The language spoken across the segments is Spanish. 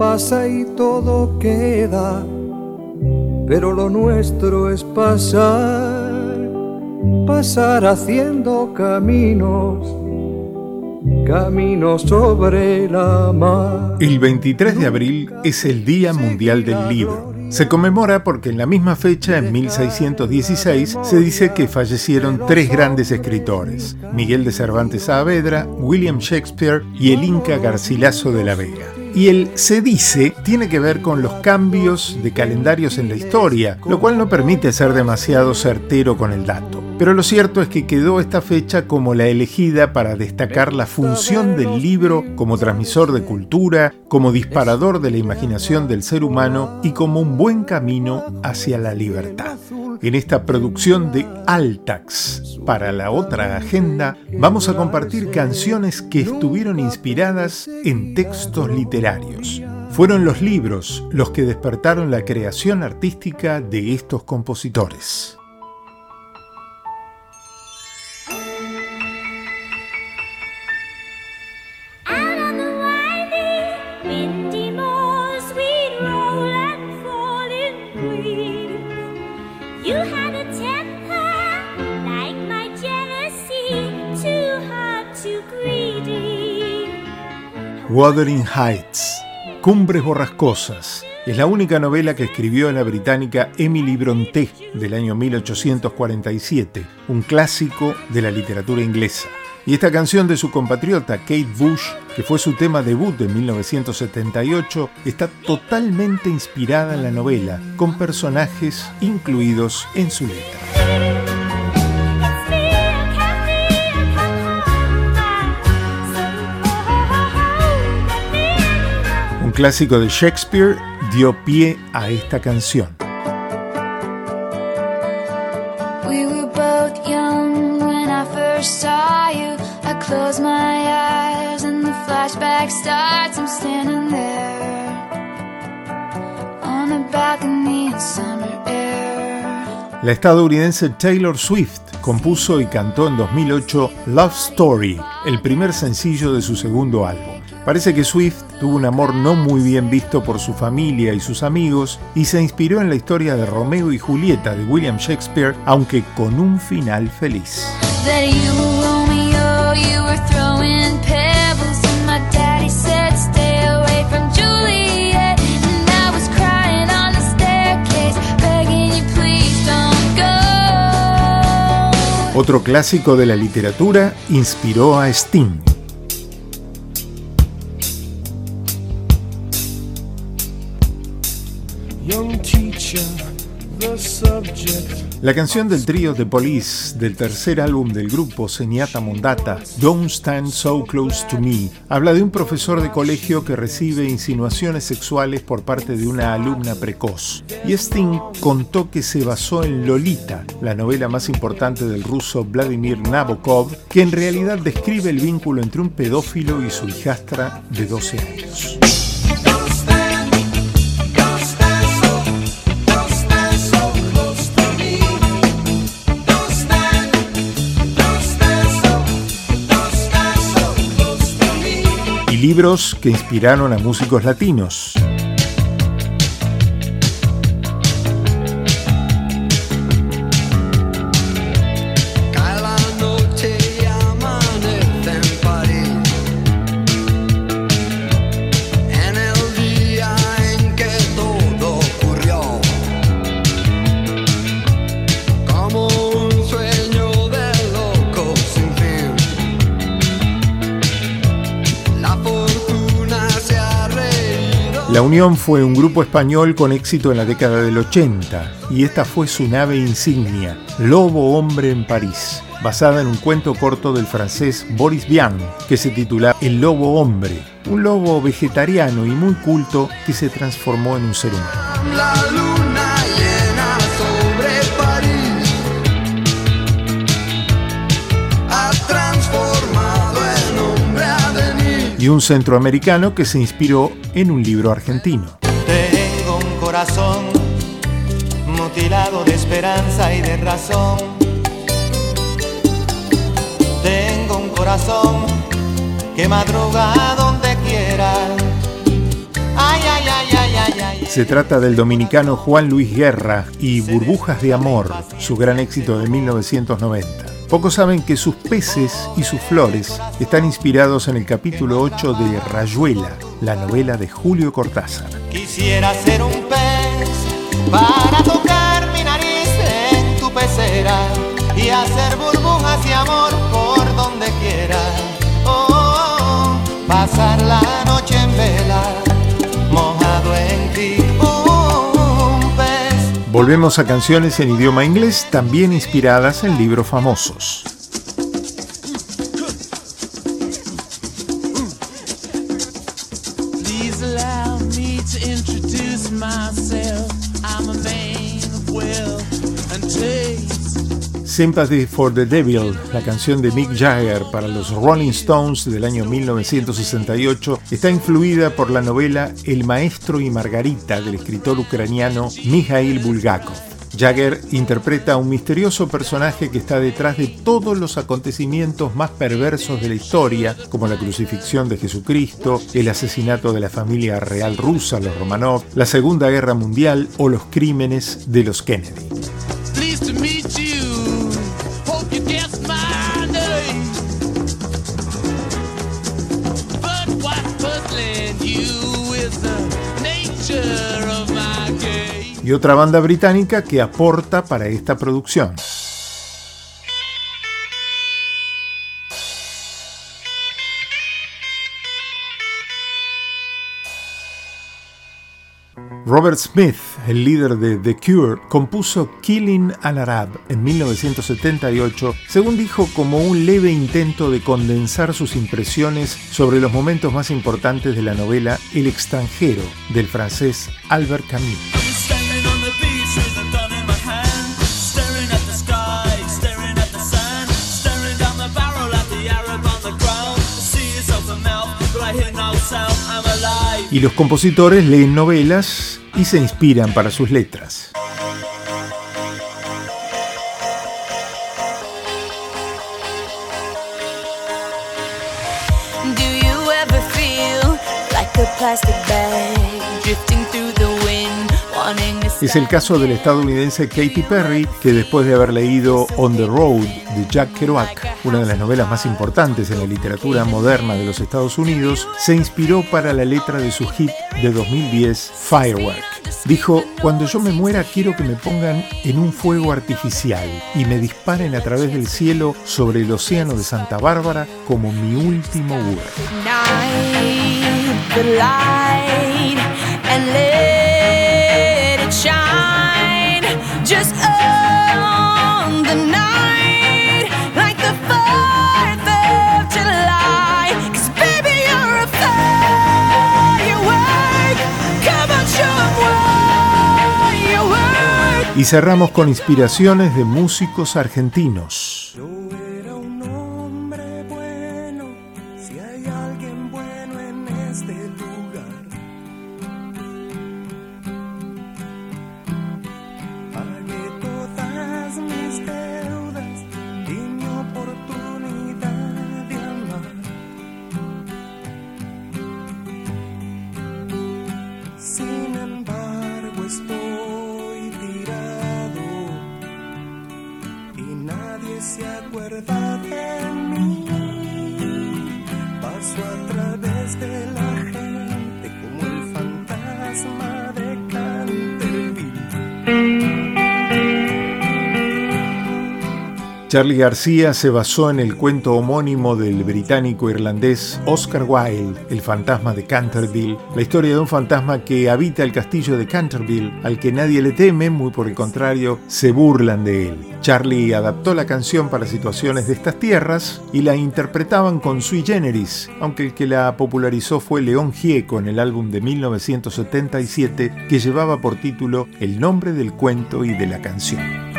pasa y todo queda, pero lo nuestro es pasar, pasar haciendo caminos, caminos sobre la mar. El 23 de abril es el Día Mundial del Libro. Se conmemora porque en la misma fecha, en 1616, se dice que fallecieron tres grandes escritores, Miguel de Cervantes Saavedra, William Shakespeare y el Inca Garcilaso de la Vega. Y el se dice tiene que ver con los cambios de calendarios en la historia, lo cual no permite ser demasiado certero con el dato. Pero lo cierto es que quedó esta fecha como la elegida para destacar la función del libro como transmisor de cultura, como disparador de la imaginación del ser humano y como un buen camino hacia la libertad. En esta producción de Altax para la otra agenda vamos a compartir canciones que estuvieron inspiradas en textos literarios. Fueron los libros los que despertaron la creación artística de estos compositores. Wuthering Heights, Cumbres Borrascosas, es la única novela que escribió la británica Emily Brontë del año 1847, un clásico de la literatura inglesa. Y esta canción de su compatriota Kate Bush, que fue su tema debut en 1978, está totalmente inspirada en la novela, con personajes incluidos en su letra. Clásico de Shakespeare dio pie a esta canción. La estadounidense Taylor Swift compuso y cantó en 2008 Love Story, el primer sencillo de su segundo álbum. Parece que Swift tuvo un amor no muy bien visto por su familia y sus amigos y se inspiró en la historia de Romeo y Julieta de William Shakespeare, aunque con un final feliz. Otro clásico de la literatura inspiró a Sting. La canción del trío The Police del tercer álbum del grupo Señata Mondata, Don't Stand So Close to Me, habla de un profesor de colegio que recibe insinuaciones sexuales por parte de una alumna precoz. Y Sting contó que se basó en Lolita, la novela más importante del ruso Vladimir Nabokov, que en realidad describe el vínculo entre un pedófilo y su hijastra de 12 años. Libros que inspiraron a músicos latinos. La Unión fue un grupo español con éxito en la década del 80 y esta fue su nave insignia, Lobo Hombre en París, basada en un cuento corto del francés Boris Vian que se titula El Lobo Hombre, un lobo vegetariano y muy culto que se transformó en un ser humano. Y un centroamericano que se inspiró en un libro argentino. Tengo un corazón mutilado de esperanza y de razón. Tengo un corazón que madruga donde quiera. Se trata del dominicano Juan Luis Guerra y Burbujas de Amor, su gran éxito de 1990. Pocos saben que sus peces y sus flores están inspirados en el capítulo 8 de Rayuela, la novela de Julio Cortázar. Quisiera ser un pez para tocar mi nariz en tu pecera y hacer burbujas de amor por donde quiera. Oh, oh, oh pasar la noche en vela, Volvemos a canciones en idioma inglés, también inspiradas en libros famosos. Sympathy for the Devil, la canción de Mick Jagger para los Rolling Stones del año 1968, está influida por la novela El maestro y Margarita del escritor ucraniano Mikhail Bulgakov. Jagger interpreta a un misterioso personaje que está detrás de todos los acontecimientos más perversos de la historia, como la crucifixión de Jesucristo, el asesinato de la familia real rusa, los Romanov, la Segunda Guerra Mundial o los crímenes de los Kennedy. Y otra banda británica que aporta para esta producción. Robert Smith, el líder de The Cure, compuso Killing al Arab en 1978, según dijo como un leve intento de condensar sus impresiones sobre los momentos más importantes de la novela El extranjero del francés Albert Camus. Y los compositores leen novelas y se inspiran para sus letras. Es el caso del estadounidense Katy Perry, que después de haber leído On the Road de Jack Kerouac, una de las novelas más importantes en la literatura moderna de los Estados Unidos, se inspiró para la letra de su hit de 2010, Firework. Dijo, cuando yo me muera quiero que me pongan en un fuego artificial y me disparen a través del cielo sobre el océano de Santa Bárbara como mi último word. Y cerramos con inspiraciones de músicos argentinos. verdad. Charlie García se basó en el cuento homónimo del británico irlandés Oscar Wilde, El fantasma de Canterville, la historia de un fantasma que habita el castillo de Canterville, al que nadie le teme, muy por el contrario, se burlan de él. Charlie adaptó la canción para situaciones de estas tierras y la interpretaban con sui generis, aunque el que la popularizó fue León Gieco en el álbum de 1977 que llevaba por título El nombre del cuento y de la canción.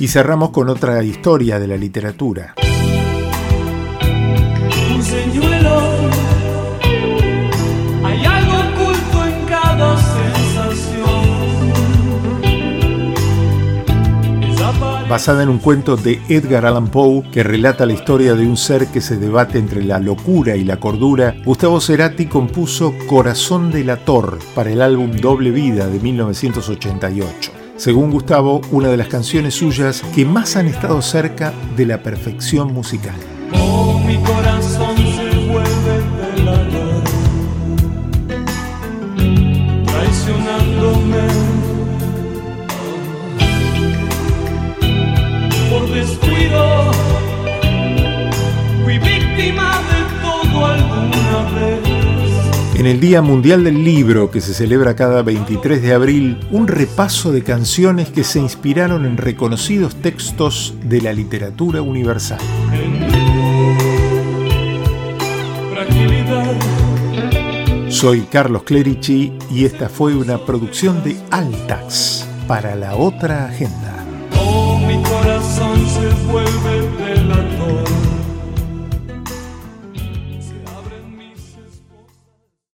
Y cerramos con otra historia de la literatura. Un señuelo Hay algo oculto en cada sensación. Basada en un cuento de Edgar Allan Poe que relata la historia de un ser que se debate entre la locura y la cordura, Gustavo Cerati compuso Corazón de la Tor para el álbum Doble Vida de 1988 según Gustavo, una de las canciones suyas que más han estado cerca de la perfección musical. Mi corazón se vuelve. En el Día Mundial del Libro, que se celebra cada 23 de abril, un repaso de canciones que se inspiraron en reconocidos textos de la literatura universal. Soy Carlos Clerici y esta fue una producción de Altax para la otra agenda. Oh, mi corazón se vuelve